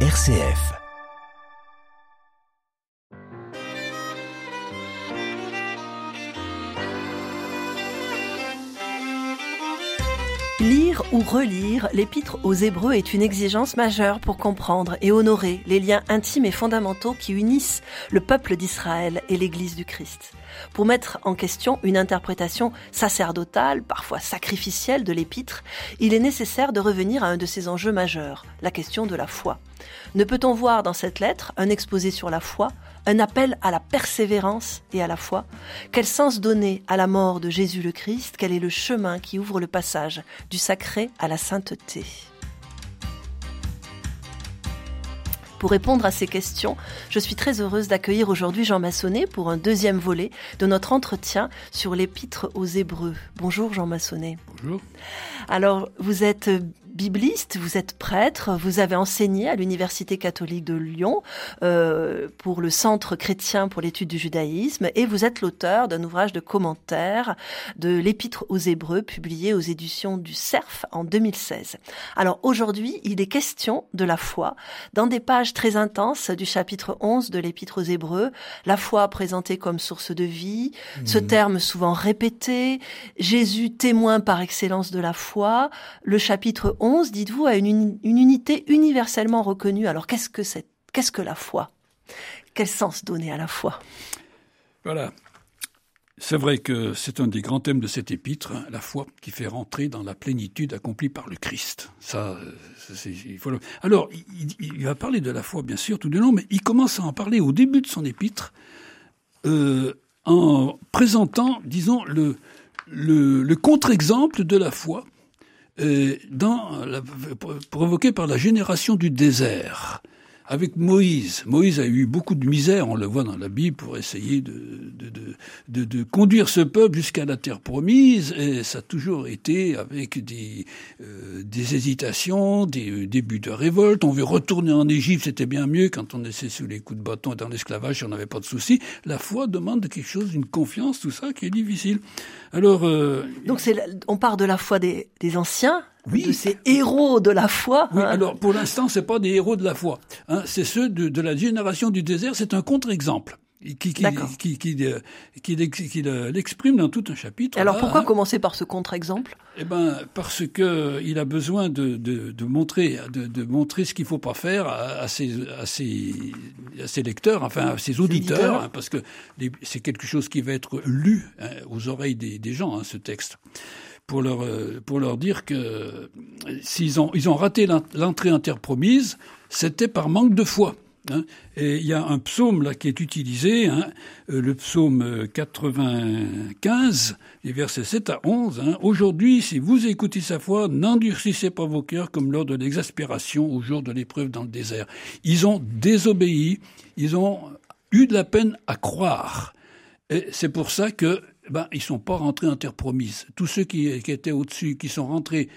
RCF. Ou relire l'épître aux Hébreux est une exigence majeure pour comprendre et honorer les liens intimes et fondamentaux qui unissent le peuple d'Israël et l'Église du Christ. Pour mettre en question une interprétation sacerdotale, parfois sacrificielle de l'épître, il est nécessaire de revenir à un de ces enjeux majeurs, la question de la foi. Ne peut-on voir dans cette lettre un exposé sur la foi, un appel à la persévérance et à la foi Quel sens donner à la mort de Jésus le Christ? Quel est le chemin qui ouvre le passage du sacré à la sainteté? Pour répondre à ces questions, je suis très heureuse d'accueillir aujourd'hui Jean Massonnet pour un deuxième volet de notre entretien sur l'épître aux Hébreux. Bonjour Jean Massonnet. Bonjour. Alors, vous êtes bibliste, vous êtes prêtre, vous avez enseigné à l'Université catholique de Lyon euh, pour le Centre chrétien pour l'étude du judaïsme et vous êtes l'auteur d'un ouvrage de commentaires de l'Épître aux Hébreux publié aux éditions du CERF en 2016. Alors aujourd'hui, il est question de la foi dans des pages très intenses du chapitre 11 de l'Épître aux Hébreux, la foi présentée comme source de vie, ce mmh. terme souvent répété, Jésus témoin par excellence de la foi, le chapitre 11 dites-vous, a une, unité universellement reconnue. Alors qu'est-ce que c'est Qu'est-ce que la foi? Quel sens donner à la foi? Voilà. C'est vrai que c'est un des grands thèmes de cet épître, hein, la foi qui fait rentrer dans la plénitude accomplie par le Christ. Ça, il faut Alors, il, va parler de la foi, bien sûr, tout de long, mais il commence à en parler au début de son épître, euh, en présentant, disons, le, le, le contre-exemple de la foi euh, dans la, provoqué par la génération du désert avec Moïse. Moïse a eu beaucoup de misère, on le voit dans la Bible, pour essayer de, de, de, de conduire ce peuple jusqu'à la terre promise, et ça a toujours été avec des, euh, des hésitations, des euh, débuts de révolte. On veut retourner en Égypte, c'était bien mieux quand on était sous les coups de bâton et dans l'esclavage, on n'avait pas de soucis. La foi demande quelque chose, une confiance, tout ça, qui est difficile. Alors, euh, donc c'est, on part de la foi des, des anciens, oui. de ces héros de la foi. Oui, hein. alors pour l'instant, c'est pas des héros de la foi. Hein, c'est ceux de, de, la génération du désert. C'est un contre-exemple. Qui, qui, qui, qui, qui, l'exprime dans tout un chapitre. Alors pourquoi hein. commencer par ce contre-exemple? Eh ben parce que il a besoin de, de, de montrer de, de, montrer ce qu'il faut pas faire à, à, ses, à, ses, à ses lecteurs, enfin à ses auditeurs, hein, parce que c'est quelque chose qui va être lu hein, aux oreilles des, des gens, ce texte pour leur, euh, pour leur dire que euh, s'ils ont, ils ont raté l'entrée interpromise, c'était par manque de foi. Hein. Et il y a un psaume là qui est utilisé, hein, euh, le psaume 95, les versets 7 à 11. Hein. Aujourd'hui, si vous écoutez sa foi, n'endurcissez pas vos cœurs comme lors de l'exaspération au jour de l'épreuve dans le désert. Ils ont désobéi, ils ont eu de la peine à croire. Et c'est pour ça que ben, ils sont pas rentrés en terre promise. Tous ceux qui, qui étaient au-dessus, qui sont rentrés,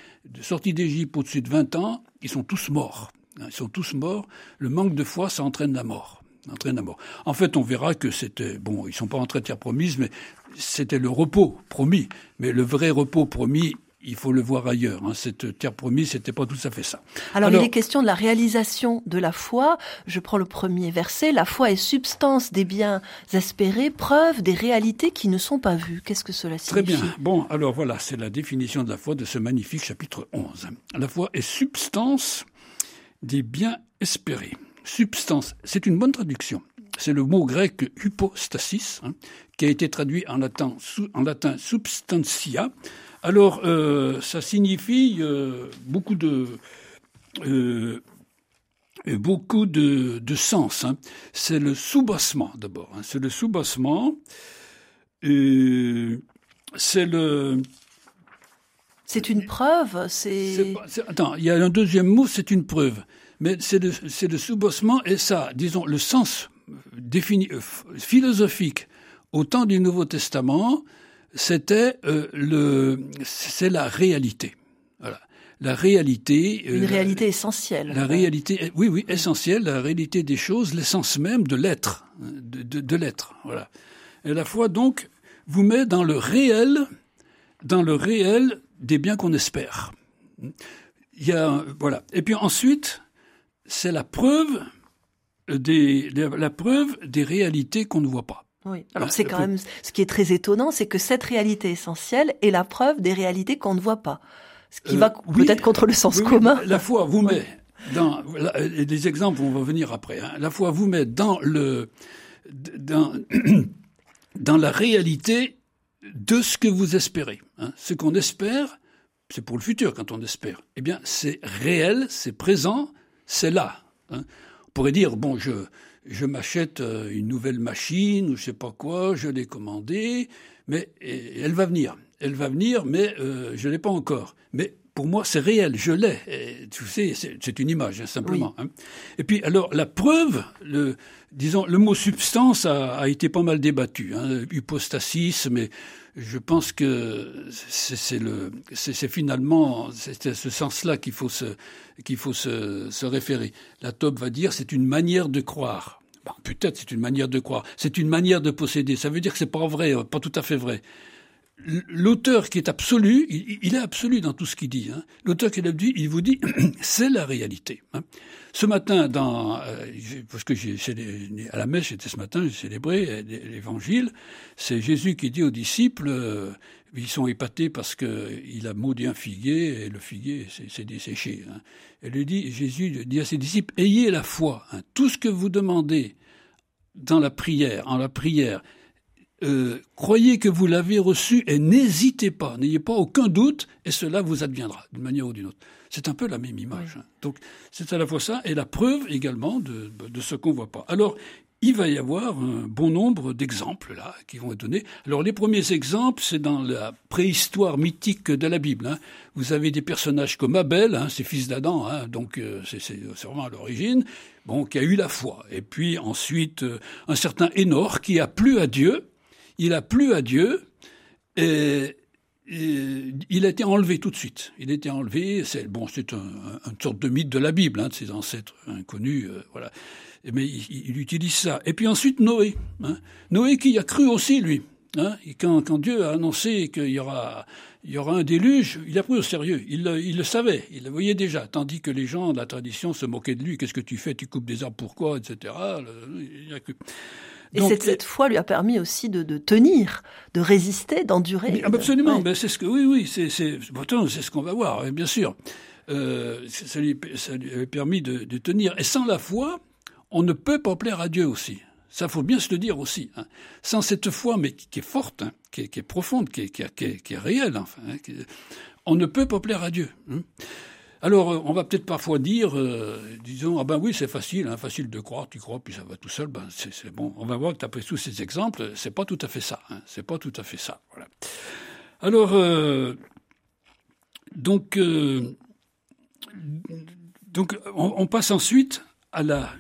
sortis d'Égypte au-dessus de 20 ans, ils sont tous morts. Ils sont tous morts. Le manque de foi, ça entraîne la mort. Entraîne la mort. En fait, on verra que c'était, bon, ils sont pas rentrés en terre promise, mais c'était le repos promis. Mais le vrai repos promis, il faut le voir ailleurs. Hein. Cette terre promise, c'était pas tout à fait ça. Alors, il est question de la réalisation de la foi. Je prends le premier verset. La foi est substance des biens espérés, preuve des réalités qui ne sont pas vues. Qu'est-ce que cela signifie Très bien. Bon, alors voilà, c'est la définition de la foi de ce magnifique chapitre 11. La foi est substance des biens espérés. Substance, c'est une bonne traduction. C'est le mot grec hypostasis, hein, qui a été traduit en latin, en latin substantia, alors, euh, ça signifie euh, beaucoup de euh, beaucoup de, de sens. Hein. C'est le soubassement d'abord. Hein. C'est le soubassement. c'est le. C'est une preuve. C'est. Attends, il y a un deuxième mot. C'est une preuve. Mais c'est le, c'est le soubassement et ça, disons, le sens défini, philosophique au temps du Nouveau Testament, c'était euh, le, c'est la réalité. Voilà. La réalité. Euh, Une réalité essentielle. La réalité, oui, oui, essentielle, la réalité des choses, l'essence même de l'être, de, de, de l'être. Voilà. Et la foi, donc, vous met dans le réel, dans le réel des biens qu'on espère. Il y a, voilà. Et puis ensuite, c'est la preuve des, la preuve des réalités qu'on ne voit pas. Oui. Alors c'est quand même ce qui est très étonnant, c'est que cette réalité essentielle est la preuve des réalités qu'on ne voit pas. Ce qui euh, va peut-être contre le sens commun. la foi vous met dans les exemples vont venir après. Hein, la foi vous met dans le dans dans la réalité de ce que vous espérez. Hein. Ce qu'on espère, c'est pour le futur quand on espère. Eh bien, c'est réel, c'est présent, c'est là. Hein. On pourrait dire bon, je je m'achète euh, une nouvelle machine ou je sais pas quoi, je l'ai commandée, mais elle va venir. Elle va venir, mais euh, je l'ai pas encore. Mais pour moi, c'est réel, je l'ai. Tu sais, c'est une image, hein, simplement. Hein. Et puis, alors, la preuve, le, disons, le mot substance a, a été pas mal débattu. Hein, hypostasis, mais je pense que c'est le, c'est finalement, c'est ce sens-là qu'il faut se, qu'il faut se, se référer. La top va dire, c'est une manière de croire. Peut-être c'est une manière de croire. C'est une manière de posséder. Ça veut dire que c'est pas vrai, pas tout à fait vrai l'auteur qui est absolu, il, est absolu dans tout ce qu'il dit. Hein. L'auteur qui est absolu, il vous dit, c'est la réalité. Hein. Ce matin, dans, euh, parce que j'ai, à la messe, j'étais ce matin, j'ai célébré l'évangile, c'est Jésus qui dit aux disciples, euh, ils sont épatés parce qu'il a maudit un figuier et le figuier s'est desséché. Hein. Et lui dit, Jésus dit à ses disciples, ayez la foi. Hein. Tout ce que vous demandez dans la prière, en la prière, euh, croyez que vous l'avez reçu et n'hésitez pas, n'ayez pas aucun doute, et cela vous adviendra d'une manière ou d'une autre. C'est un peu la même image. Hein. Donc c'est à la fois ça et la preuve également de, de ce qu'on voit pas. Alors il va y avoir un bon nombre d'exemples là qui vont être donnés. Alors les premiers exemples, c'est dans la préhistoire mythique de la Bible. Hein. Vous avez des personnages comme Abel, hein, c'est fils d'Adam, hein, donc euh, c'est vraiment à l'origine, bon, qui a eu la foi. Et puis ensuite euh, un certain Énor qui a plu à Dieu il a plu à Dieu et, il a été enlevé tout de suite. Il a été enlevé. C'est bon, c'est un, une sorte de mythe de la Bible, hein, de ses ancêtres inconnus, euh, voilà. Mais il, utilise ça. Et puis ensuite Noé, hein. Noé qui a cru aussi lui. Hein, quand, Dieu a annoncé qu'il y aura, un déluge, il a pris au sérieux. Il, le savait, il le voyait déjà. Tandis que les gens de la tradition se moquaient de lui. Qu'est-ce que tu fais? Tu coupes des arbres pourquoi Etc. Il a cru. Et cette, cette, foi lui a permis aussi de, de tenir, de résister, d'endurer. Absolument, ben c'est ce que oui, oui, c'est c'est c'est ce qu'on va voir, bien sûr. Euh, ça, lui, ça lui a permis de, de, tenir. Et sans la foi, on ne peut pas plaire à Dieu aussi. Ça faut bien se le dire aussi. Hein. Sans cette foi, mais qui, est forte, hein, qui, est, qui, est, profonde, qui est, qui est, qui est réelle, enfin, hein, on ne peut pas plaire à Dieu. Alors, euh, on va peut-être parfois dire, euh, disons, ah ben oui, c'est facile, hein, facile de croire, tu crois, puis ça va tout seul, ben c'est bon. On va voir que après tous ces exemples, c'est pas tout à fait ça. Hein, c'est pas tout à fait ça. Voilà. Alors, euh, donc, donc, on, passe ensuite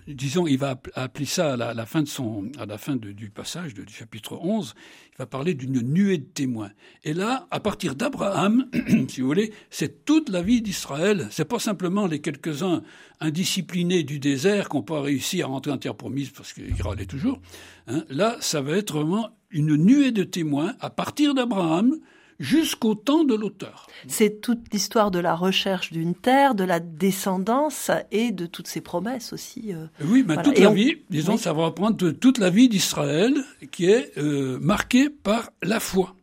disons, il va appeler ça à la, fin de son, à la fin du passage du chapitre 11, il va parler d'une nuée de témoins. Et là, à partir d'Abraham, si vous voulez, c'est toute la vie d'Israël. C'est pas simplement les quelques-uns indisciplinés du désert qui n'ont pas réussi à rentrer en terre promise parce qu'ils râlaient toujours. Hein. Là, ça va être vraiment une nuée de témoins à partir d'Abraham jusqu'au temps de l'auteur. C'est toute l'histoire de la recherche d'une terre, de la descendance et de toutes ces promesses aussi. Euh, oui, mais toute la vie, disons, ça va reprendre toute la vie d'Israël qui est euh, marquée par la foi.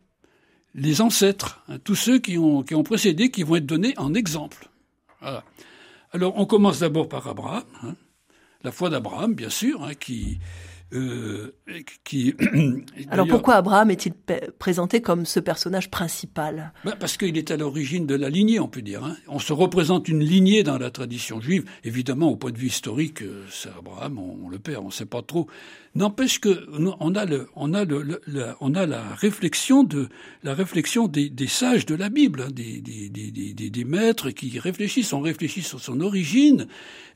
Les ancêtres, hein, tous ceux qui ont, qui ont précédé, qui vont être donnés en exemple. Voilà. Alors, on commence d'abord par Abraham, hein, la foi d'Abraham, bien sûr, hein, qui, euh, qui. Alors pourquoi Abraham est-il présenté comme ce personnage principal? Ben Parce qu'il est à l'origine de la lignée, on peut dire. Hein. On se représente une lignée dans la tradition juive. Évidemment, au point de vue historique, euh, c'est Abraham, on, le perd, on ne sait pas trop. N'empêche que on a la réflexion de la réflexion des, sages de la Bible, hein, des, des, maîtres qui réfléchissent, on réfléchit sur son origine,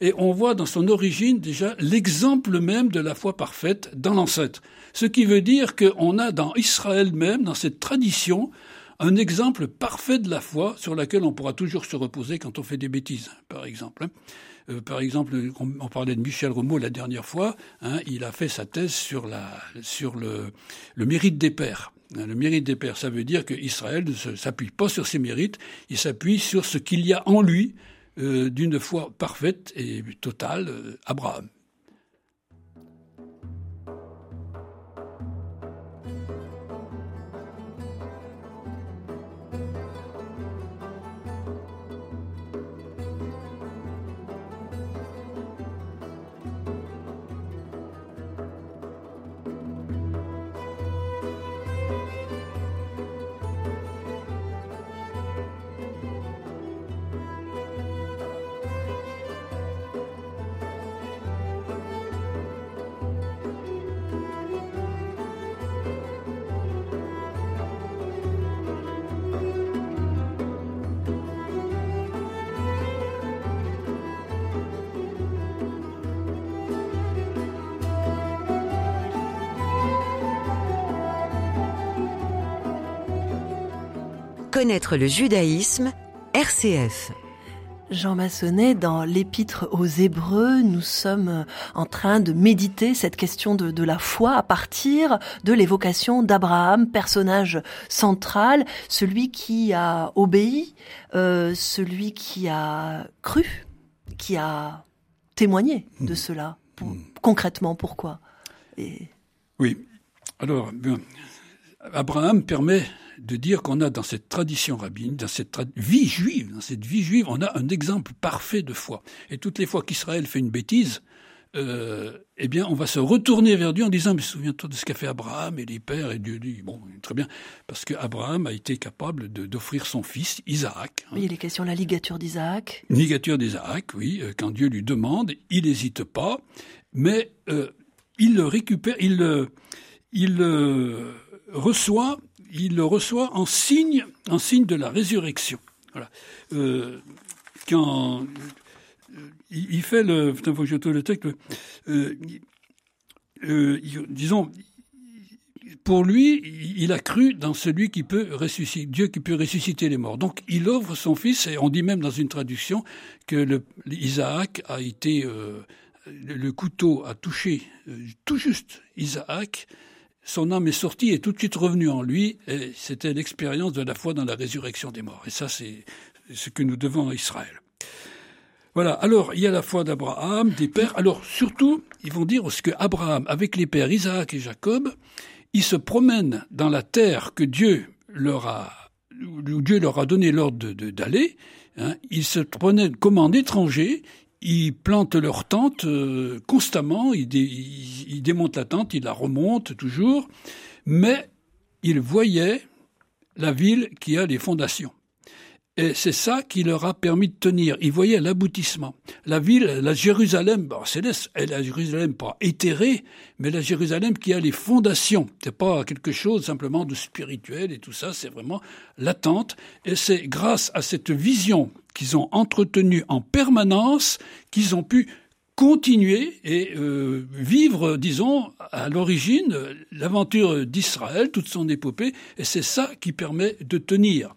et on voit dans son origine déjà l'exemple même de la foi parfaite dans l'ancêtre. Ce qui veut dire qu'on a dans Israël même, dans cette tradition, un exemple parfait de la foi sur laquelle on pourra toujours se reposer quand on fait des bêtises, par exemple. Euh, par exemple, on, parlait de Michel Romeau la dernière fois, hein, il a fait sa thèse sur, le, mérite des pères. Hein, le mérite des pères, ça veut dire qu'Israël ne s'appuie pas sur ses mérites, il s'appuie sur ce qu'il y a en lui d'une foi parfaite et totale, Abraham. Connaître le judaïsme, RCF. Jean Massonnet, dans l'épître aux Hébreux, nous sommes en train de méditer cette question de, la foi à partir de l'évocation d'Abraham, personnage central, celui qui a obéi, euh, celui qui a cru, qui a témoigné de hmm. cela. Hmm. Concrètement, pourquoi? Oui. Alors, Abraham permet de dire qu'on a dans cette tradition rabbinique, dans cette vie juive, dans cette vie juive, on a un exemple parfait de foi. Et toutes les fois qu'Israël fait une bêtise, euh, eh bien, on va se retourner vers Dieu en disant, mais souviens-toi de ce qu'a fait Abraham et les pères, et Dieu dit, bon, très bien, parce qu'Abraham a été capable d'offrir son fils, Isaac. Hein. Oui, il est question de la ligature d'Isaac. Ligature d'Isaac, oui, euh, quand Dieu lui demande, il n'hésite pas, mais euh, il le récupère, il, il reçoit il le reçoit en signe, de la résurrection. Euh, quand euh, il, fait le, faut que le texte. Euh, disons, pour lui, il a cru dans celui qui peut ressusciter, Dieu qui peut ressusciter les morts. Donc, il offre son fils, et on dit même dans une traduction que Isaac a été, le couteau a touché tout juste Isaac, son âme est sortie et tout de suite revenue en lui. Et c'était l'expérience de la foi dans la résurrection des morts. Et ça, c'est ce que nous devons à Israël. Voilà. Alors, il y a la foi d'Abraham, des pères. Alors, surtout, ils vont dire ce que Abraham, avec les pères Isaac et Jacob, ils se promènent dans la terre que Dieu leur a, où Dieu leur a donné l'ordre d'aller. Hein. Ils se prenaient comme en étrangers ils plantent leur tente euh, constamment, ils, démontent la tente, ils la remontent toujours, mais ils voyaient la ville qui a les fondations. Et c'est ça qui leur a permis de tenir. Ils voyaient l'aboutissement. La ville, la Jérusalem, bon, c'est la Jérusalem pas éthérée, mais la Jérusalem qui a les fondations. C'est pas quelque chose simplement de spirituel et tout ça, c'est vraiment l'attente. Et c'est grâce à cette vision qu'ils ont entretenue en permanence qu'ils ont pu continuer et euh, vivre, disons, à l'origine, l'aventure d'Israël, toute son épopée, et c'est ça qui permet de tenir.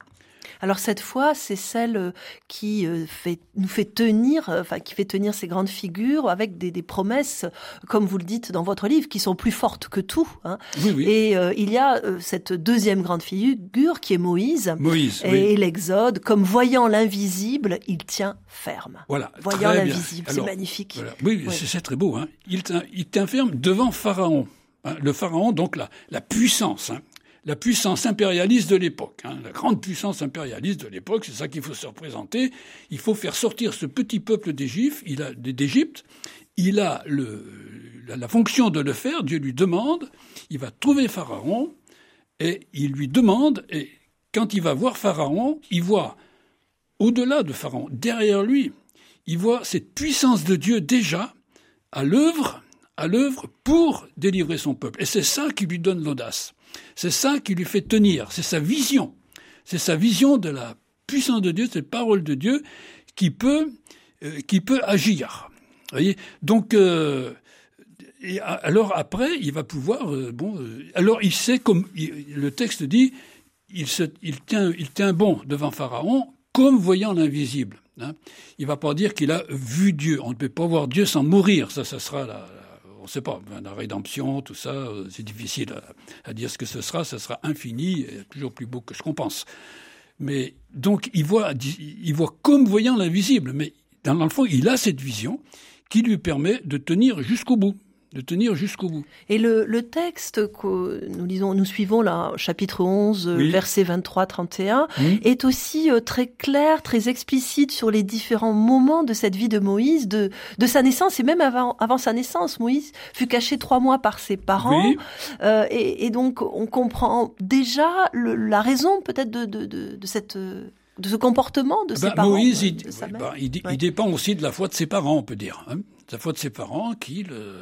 Alors cette fois, c'est celle euh, qui euh, fait, nous fait tenir, euh, enfin qui fait tenir ces grandes figures avec des, promesses, comme vous le dites dans votre livre, qui sont plus fortes que tout. Hein. Et il y a cette deuxième grande figure qui est Moïse. Moïse. Et, l'Exode, comme voyant l'invisible, il tient ferme. Voilà. Voyant l'invisible, c'est magnifique. Oui, c'est très beau. Hein. Il, tient, ferme devant Pharaon. Hein. Le Pharaon, donc la, la puissance. La puissance impérialiste de l'époque. Hein. la grande puissance impérialiste de l'époque, c'est ça qu'il faut se représenter. Il faut faire sortir ce petit peuple d'Égypte. Il a d'Égypte. Il a le, la, fonction de le faire. Dieu lui demande. Il va trouver Pharaon et il lui demande. Et quand il va voir Pharaon, il voit au-delà de Pharaon, derrière lui, il voit cette puissance de Dieu déjà à l'œuvre, à l'œuvre pour délivrer son peuple. Et c'est ça qui lui donne l'audace. C'est ça qui lui fait tenir, c'est sa vision. C'est sa vision de la puissance de Dieu, cette parole de Dieu qui peut, euh, qui peut agir. Voyez? Donc, euh, alors après, il va pouvoir, euh, bon, alors il sait comme le texte dit, il, se, il, tient, il tient bon devant Pharaon comme voyant l'invisible. Hein. Il va pas dire qu'il a vu Dieu. On ne peut pas voir Dieu sans mourir. Ça, ça sera la, on ne sait pas, la rédemption, tout ça, euh, c'est difficile à, dire ce que ce sera, ça sera infini, et toujours plus beau que ce qu'on pense. Mais donc il voit, il voit comme voyant l'invisible, mais dans le fond, il a cette vision qui lui permet de tenir jusqu'au bout de tenir jusqu'au bout. Et le, le, texte que nous lisons, nous suivons là, chapitre 11, verset 23-31, est aussi euh, très clair, très explicite sur les différents moments de cette vie de Moïse, de, de sa naissance et même avant, avant sa naissance. Moïse fut caché trois mois par ses parents. Euh, et, et, donc, on comprend déjà le, la raison peut-être de, de, de, de cette de ce comportement de ses bah, parents. Moïse, il, bah, il, il, dépend aussi de la foi de ses parents, on peut dire. Hein. La foi de ses parents qui le,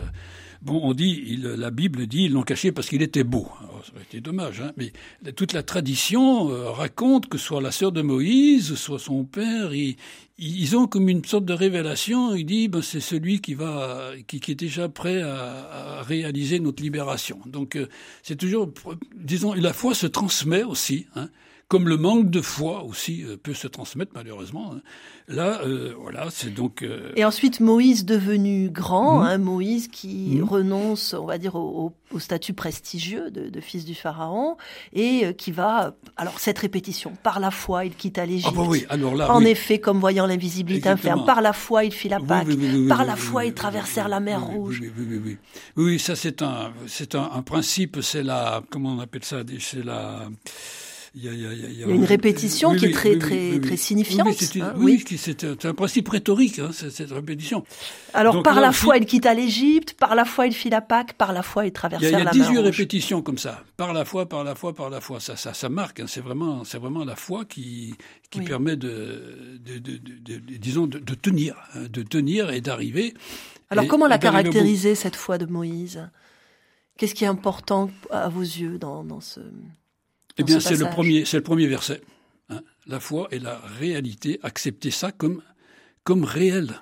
Bon, on dit, la Bible dit, ils l'ont caché parce qu'il était beau. Alors, ça aurait été dommage, hein, mais toute la tradition euh, raconte que soit la sœur de Moïse, soit son père, ils, ont comme une sorte de révélation. Il dit, ben, c'est celui qui va, qui, est déjà prêt à, à réaliser notre libération. Donc, euh, c'est toujours, disons, la foi se transmet aussi. Hein, comme le manque de foi aussi euh, peut se transmettre malheureusement. Hein. Là, euh, voilà, c'est donc. Euh, Et ensuite Moïse devenu grand, mmh. hein, Moïse qui mmh. renonce, on va dire, au, au statut prestigieux de, de, fils du pharaon et qui va, alors cette répétition, par la foi il quitta l'Égypte. Ah bah oui, alors là, en oui. effet, comme voyant l'invisibilité inferne, par la foi il fit la Pâque, oui, oui, par la foi ils traversèrent la mer Rouge. Oui, oui, oui, oui. ça c'est un, c'est un, un, principe, c'est la, comment on appelle ça, c'est la il y, a, il, y a, il y a, une répétition oui, qui est très, oui, très, oui, très signifiante. Oui, c'est hein, un principe rhétorique, hein, cette répétition. Alors, Donc, par là, la foi, il quitta l'Égypte, par la foi, il fit la Pâque, par la foi, il traversa la mer Il y a, 18 répétitions comme ça. Par la foi, par la foi, par la foi. Ça, ça, ça marque. Hein, c'est vraiment, c'est vraiment la foi qui, qui permet de, de, de, de, disons, de, tenir, de tenir et d'arriver. Alors, et, comment la caractériser, cette foi de Moïse? Qu'est-ce qui est important à vos yeux dans, dans ce... Eh bien, c'est le premier, c'est le premier verset. Hein. La foi et la réalité, accepter ça comme comme réel.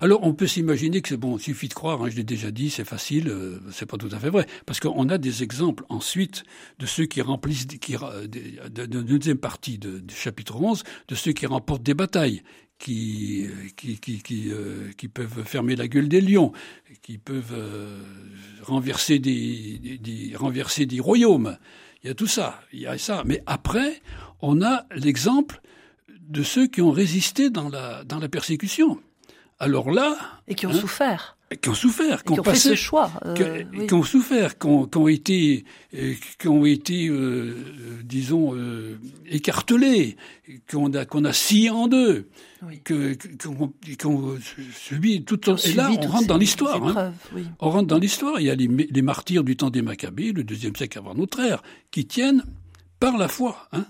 Alors, on peut s'imaginer que c'est bon, il suffit de croire. Hein, je l'ai déjà dit, c'est facile. Euh, c'est pas tout à fait vrai, parce qu'on a des exemples ensuite de ceux qui remplissent, qui, de, de, de, deuxième partie de, du chapitre 11, de ceux qui remportent des batailles, qui, qui, qui, qui, euh, qui, peuvent fermer la gueule des lions, qui peuvent euh, renverser des, des, des, renverser des royaumes. Il y a tout ça, il y a ça. Mais après, on a l'exemple de ceux qui ont résisté dans la, dans la persécution. Alors là. Et qui ont hein, souffert. Qui ont souffert, qui ont, passé, fait ce choix, euh, qui, oui. qui, ont souffert, qui ont, qui ont été, qui ont été, euh, disons, euh, écartelés, qu'on a, qu'on a scié en deux, oui. que, qu'on, qu'on subi tout. Et là, on rentre dans l'histoire. Hein. Oui. On rentre dans l'histoire. Il y a les, les martyrs du temps des Maccabées, le deuxième siècle avant notre ère, qui tiennent par la foi. Hein.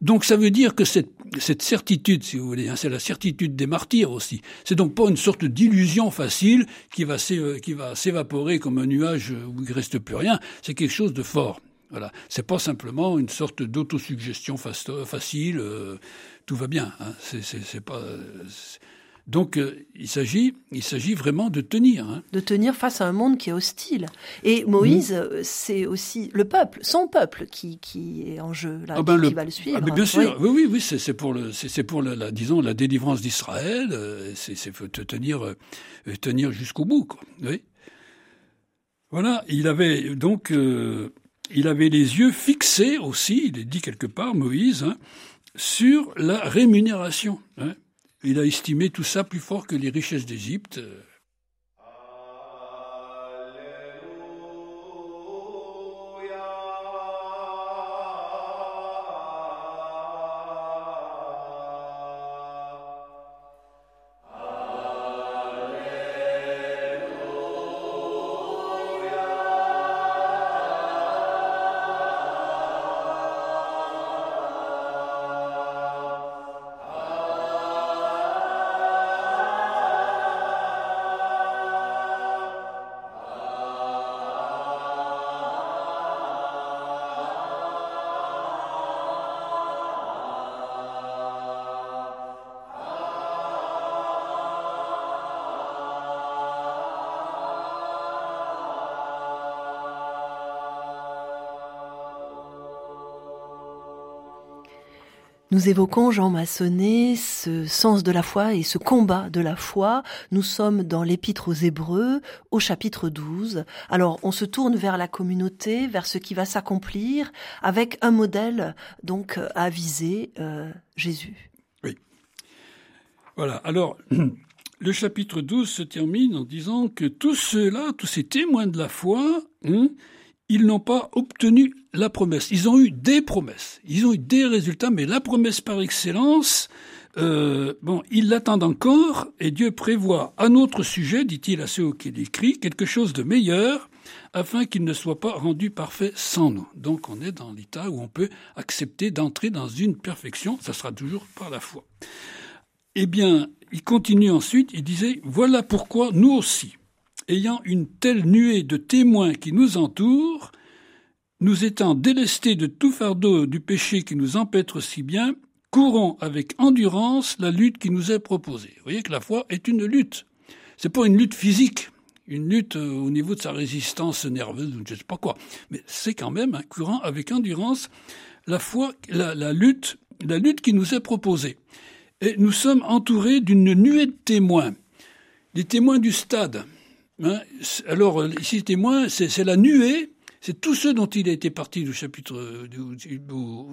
Donc ça veut dire que cette, cette certitude, si vous voulez, hein, c'est la certitude des martyrs aussi. C'est donc pas une sorte d'illusion facile qui va s'évaporer comme un nuage où il reste plus rien. C'est quelque chose de fort. Voilà, c'est pas simplement une sorte d'autosuggestion facile. Euh, tout va bien. Hein. C'est pas. Donc euh, il s'agit, il s'agit vraiment de tenir. Hein. De tenir face à un monde qui est hostile. Et Moïse, mmh. c'est aussi le peuple, son peuple, qui, qui est en jeu là, ah ben qui, le, qui, va le suivre. Ah bien sûr, oui, oui, oui, c'est pour le, c'est pour la, la, disons la délivrance d'Israël. Euh, c'est faut te tenir, euh, tenir jusqu'au bout, quoi. Oui. Voilà, il avait donc, euh, il avait les yeux fixés aussi. Il est dit quelque part, Moïse, hein, sur la rémunération. Hein. Il a estimé tout ça plus fort que les richesses d'Égypte. Nous évoquons, Jean Massonnet, ce sens de la foi et ce combat de la foi. Nous sommes dans l'épître aux Hébreux, au chapitre 12. Alors, on se tourne vers la communauté, vers ce qui va s'accomplir, avec un modèle, donc, à viser, euh, Jésus. Oui. Voilà. Alors, le chapitre 12 se termine en disant que tous ceux-là, tous ces témoins de la foi, hein, ils n'ont pas obtenu la promesse. Ils ont eu des promesses, ils ont eu des résultats, mais la promesse par excellence, euh, bon, ils l'attendent encore, et Dieu prévoit à notre sujet, dit-il à ceux qui écrit, quelque chose de meilleur, afin qu'il ne soit pas rendu parfait sans nous. Donc on est dans l'état où on peut accepter d'entrer dans une perfection, ça sera toujours par la foi. Eh bien, il continue ensuite, il disait, voilà pourquoi nous aussi, ayant une telle nuée de témoins qui nous entourent, nous étant délestés de tout fardeau du péché qui nous empêtre si bien, courons avec endurance la lutte qui nous est proposée. Vous voyez que la foi est une lutte. C'est pas une lutte physique, une lutte euh, au niveau de sa résistance nerveuse, je ne sais pas quoi. Mais c'est quand même un courant avec endurance la foi, la, lutte, la lutte qui nous est proposée. Et nous sommes entourés d'une nuée de témoins. Les témoins du stade, Hein, alors, ici, témoin, c'est la nuée, c'est tous ceux dont il a été parti du chapitre, du,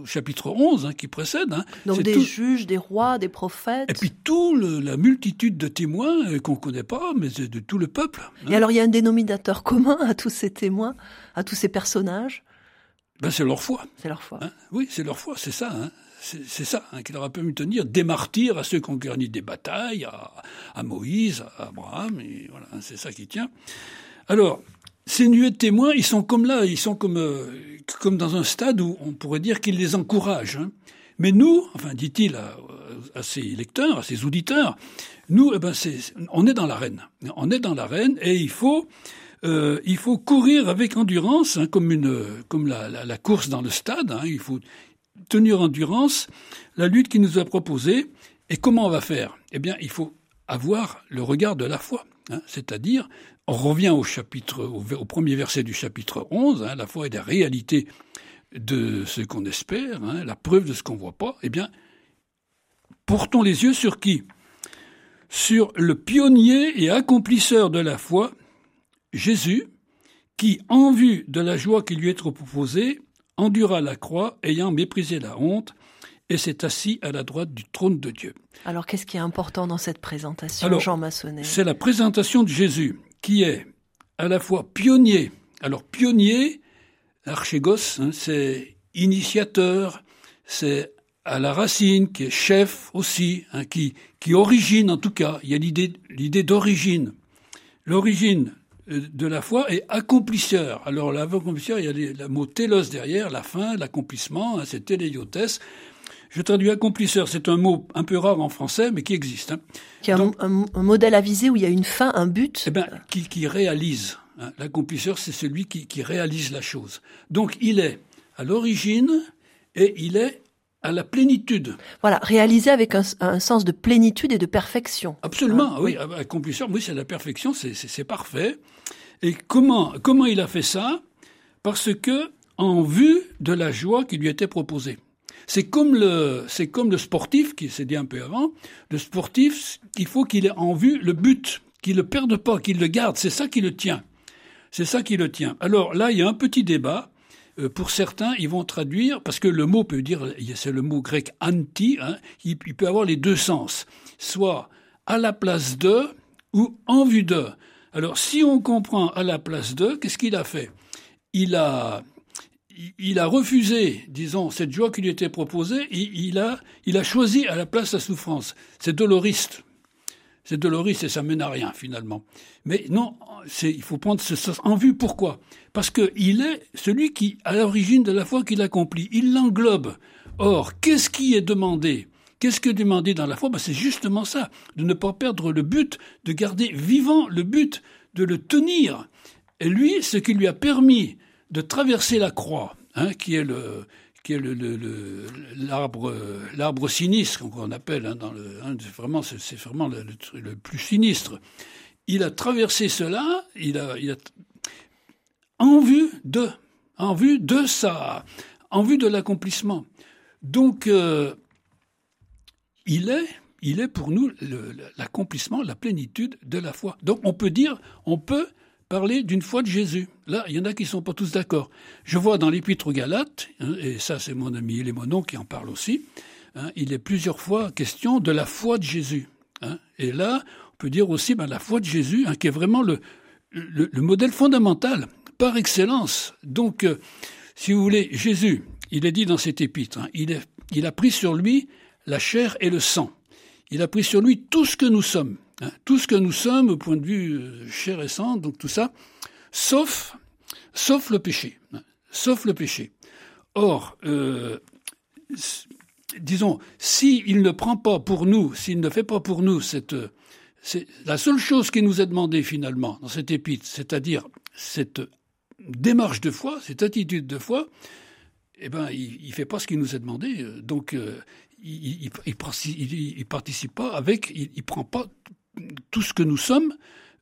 chapitre 11 hein, qui précède. Hein. Donc des juges, des rois, des prophètes. Et puis toute la multitude de témoins euh, qu'on ne connaît pas, mais de tout le peuple. Et alors il y a un dénominateur commun à tous ces témoins, à tous ces personnages? Ben, C'est leur foi. C'est leur foi. oui, c'est leur foi, c'est ça c'est ça hein, qui leur a permis de tenir des martyrs à ceux qui ont gagné des batailles, à, Moïse, à Abraham, et voilà, hein, c'est ça qui tient. Alors, ces nuées de témoins, ils sont comme là, ils sont comme, euh, comme dans un stade où on pourrait dire qu'ils les encouragent. Hein. Mais nous, enfin, dit-il à, ses lecteurs, à ses auditeurs, nous, eh ben, on est dans l'arène. On est dans l'arène et il faut, euh, il faut courir avec endurance, comme une, comme la, la, course dans le stade. il faut, tenir endurance la lutte qui nous a proposée. Et comment on va faire? Eh bien, il faut avoir le regard de la foi. Hein, c'est-à-dire, on revient au, premier verset du chapitre 11, hein, la foi est la réalité de ce qu'on espère, hein, la preuve de ce qu'on ne voit pas. Eh bien, portons les yeux sur qui? Sur le pionnier et accomplisseur de la foi, Jésus, qui, en vue de la joie qui lui est proposée, endura la croix, ayant méprisé la honte, et s'est assis à la droite du trône de Dieu. Alors qu'est-ce qui est important dans cette présentation, Jean Massonnet? C'est la présentation de Jésus, qui est à la fois pionnier. Alors pionnier, archégos, hein, c'est initiateur, c'est à la racine, qui est chef aussi, hein, qui, qui origine en tout cas. Il y a l'idée, l'idée d'origine. L'origine de la foi est accomplisseur. Alors, l'accomplisseur, il y a le mot télos derrière, la fin, l'accomplissement, hein, c'est téléiotès. Je traduis accomplisseur, c'est un mot un peu rare en français, mais qui existe. Hein. Qui a un, modèle avisé où il y a une fin, un but Eh bien, qui, qui réalise. Hein. L'accomplisseur, c'est celui qui, qui réalise la chose. Donc, il est à l'origine et il est à la plénitude. Voilà, réalisé avec un, sens de plénitude et de perfection. Absolument, hein, oui, accomplisseur, oui, c'est la perfection, c'est parfait. Et comment, comment il a fait ça? Parce que, en vue de la joie qui lui était proposée. C'est comme le, c'est comme le sportif, qui s'est dit un peu avant, le sportif, il faut qu'il ait en vue le but, qu'il ne le perde pas, qu'il le garde, c'est ça qui le tient. C'est ça qui le tient. Alors là, il y a un petit débat. Euh, pour certains, ils vont traduire, parce que le mot peut dire, c'est le mot grec anti, hein, il, peut avoir les deux sens, soit à la place de ou en vue de. Alors, si on comprend à la place de, qu'est-ce qu'il a fait? Il a il a refusé, disons, cette joie qui lui était proposée, il, a, il a choisi à la place la souffrance. C'est doloriste. C'est doloriste et ça mène à rien, finalement. Mais non, il faut prendre ce sens en vue. Pourquoi? Parce qu'il est celui qui, à l'origine de la foi qu'il accomplit, il l'englobe. Or, qu'est-ce qui est demandé? Qu'est-ce que demandé dans la foi? Ben, C'est justement ça, de ne pas perdre le but, de garder vivant le but, de le tenir. Et lui, ce qui lui a permis de traverser la croix, hein, qui est le qui est l'arbre sinistre qu'on appelle hein, dans le hein, vraiment c'est vraiment le, plus sinistre. Il a traversé cela, il a, il a en vue de en vue de ça, en vue de l'accomplissement. Donc euh, il est, il est pour nous l'accomplissement, la plénitude de la foi. Donc on peut dire, on peut parler d'une foi de Jésus. Là, il y en a qui ne sont pas tous d'accord. Je vois dans l'Épître aux Galates, hein, et ça c'est mon ami Lémonon qui en parle aussi, hein, il est plusieurs fois question de la foi de Jésus. Hein. Et là, on peut dire aussi ben, la foi de Jésus, qui est vraiment le, le, modèle fondamental par excellence. Donc, euh, si vous voulez, Jésus, il est dit dans cet épître, il a pris sur lui la chair et le sang. Il a pris sur lui tout ce que nous sommes. Hein, tout ce que nous sommes au point de vue euh, chair et donc tout ça, sauf, sauf le péché, hein, sauf le péché. Or, euh, disons, s'il ne prend pas pour nous, s'il ne fait pas pour nous cette, c'est la seule chose qui nous est demandée finalement dans cette épître, c'est-à-dire cette démarche de foi, cette attitude de foi, eh ben, il, ne fait pas ce qui nous est demandé. Donc, euh, il, il, participe pas avec, il, ne prend pas tout ce que nous sommes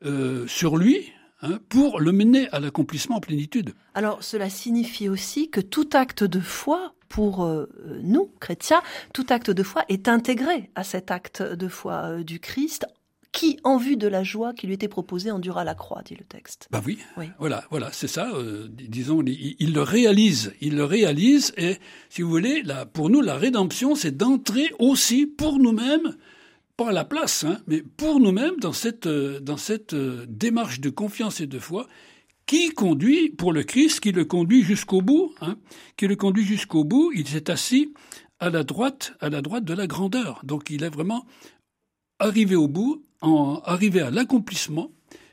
euh, sur lui hein, pour le mener à l'accomplissement en plénitude. Alors cela signifie aussi que tout acte de foi pour euh, nous, chrétiens, tout acte de foi est intégré à cet acte de foi euh, du Christ qui, en vue de la joie qui lui était proposée, endura la croix, dit le texte. Bah oui, oui. voilà, voilà, c'est ça. disons, il, le réalise, il le réalise, et si vous voulez, là, pour nous, la rédemption, c'est d'entrer aussi pour nous-mêmes pas à la place, hein, mais pour nous-mêmes dans cette, euh, dans cette euh, démarche de confiance et de foi qui conduit, pour le Christ, qui le conduit jusqu'au bout, hein, qui le conduit jusqu'au bout, il s'est assis à la droite, à la droite de la grandeur. Donc il est vraiment arrivé au bout, en, arrivé à l'accomplissement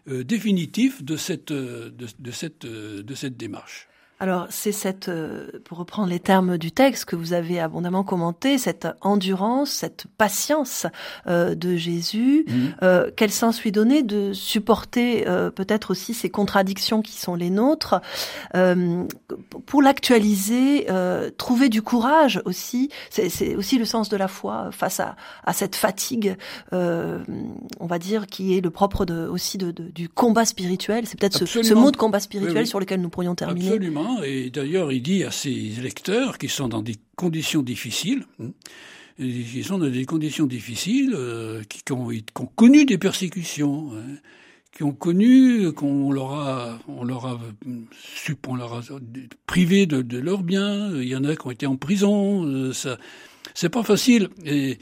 euh, définitif de cette, de, cette, de cette démarche. Alors c'est cette, euh, pour reprendre les termes du texte que vous avez abondamment commenté, cette endurance, cette patience euh, de Jésus, mhm. euh, quel sens lui donner de supporter peut-être aussi ces contradictions qui sont les nôtres, pour l'actualiser, trouver du courage aussi. C'est aussi le sens de la foi face à, à cette fatigue, on va dire, qui est le propre de, aussi de, du combat spirituel. C'est peut-être ce, mot de combat spirituel sur lequel nous pourrions terminer. Absolument et d'ailleurs il dit à ses lecteurs qui sont dans des conditions difficiles, hein, ils sont dans des conditions difficiles, euh, qui, ont, connu des persécutions, hein, qui ont connu qu'on leur a, on leur a, on privé de, leurs biens. Il y en a qui ont été en prison. Euh, ça, c'est pas facile. Et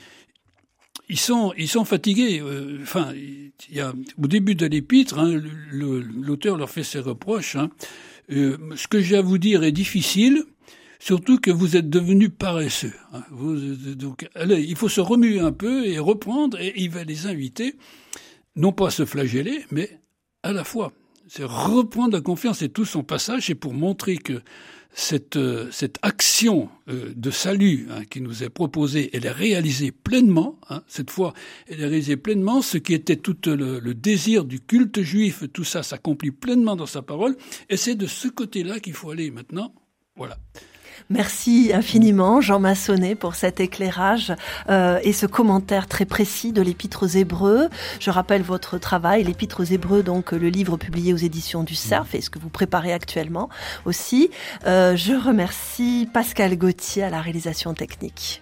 ils sont, ils sont fatigués. Euh, enfin, au début de l'épître, hein, l'auteur leur fait ses reproches. Euh, ce que j'ai à vous dire est difficile, surtout que vous êtes devenus paresseux. Hein. donc, allez, il faut se remuer un peu et reprendre, et il va les inviter, non pas à se flageller, mais à la fois. C'est reprendre la confiance et tout son passage, c'est pour montrer que cette, euh, cette action euh, de salut hein, qui nous est proposée, elle est réalisée pleinement. Hein, cette fois, elle est réalisée pleinement. Ce qui était tout le, le désir du culte juif, tout ça s'accomplit pleinement dans sa parole. Et c'est de ce côté-là qu'il faut aller maintenant. Voilà. Merci infiniment, Jean Massonnet, pour cet éclairage euh, et ce commentaire très précis de l'Épître aux Hébreux. Je rappelle votre travail, l'Épître aux Hébreux, donc le livre publié aux éditions du Cerf, et ce que vous préparez actuellement aussi. Euh, je remercie Pascal Gauthier à la réalisation technique.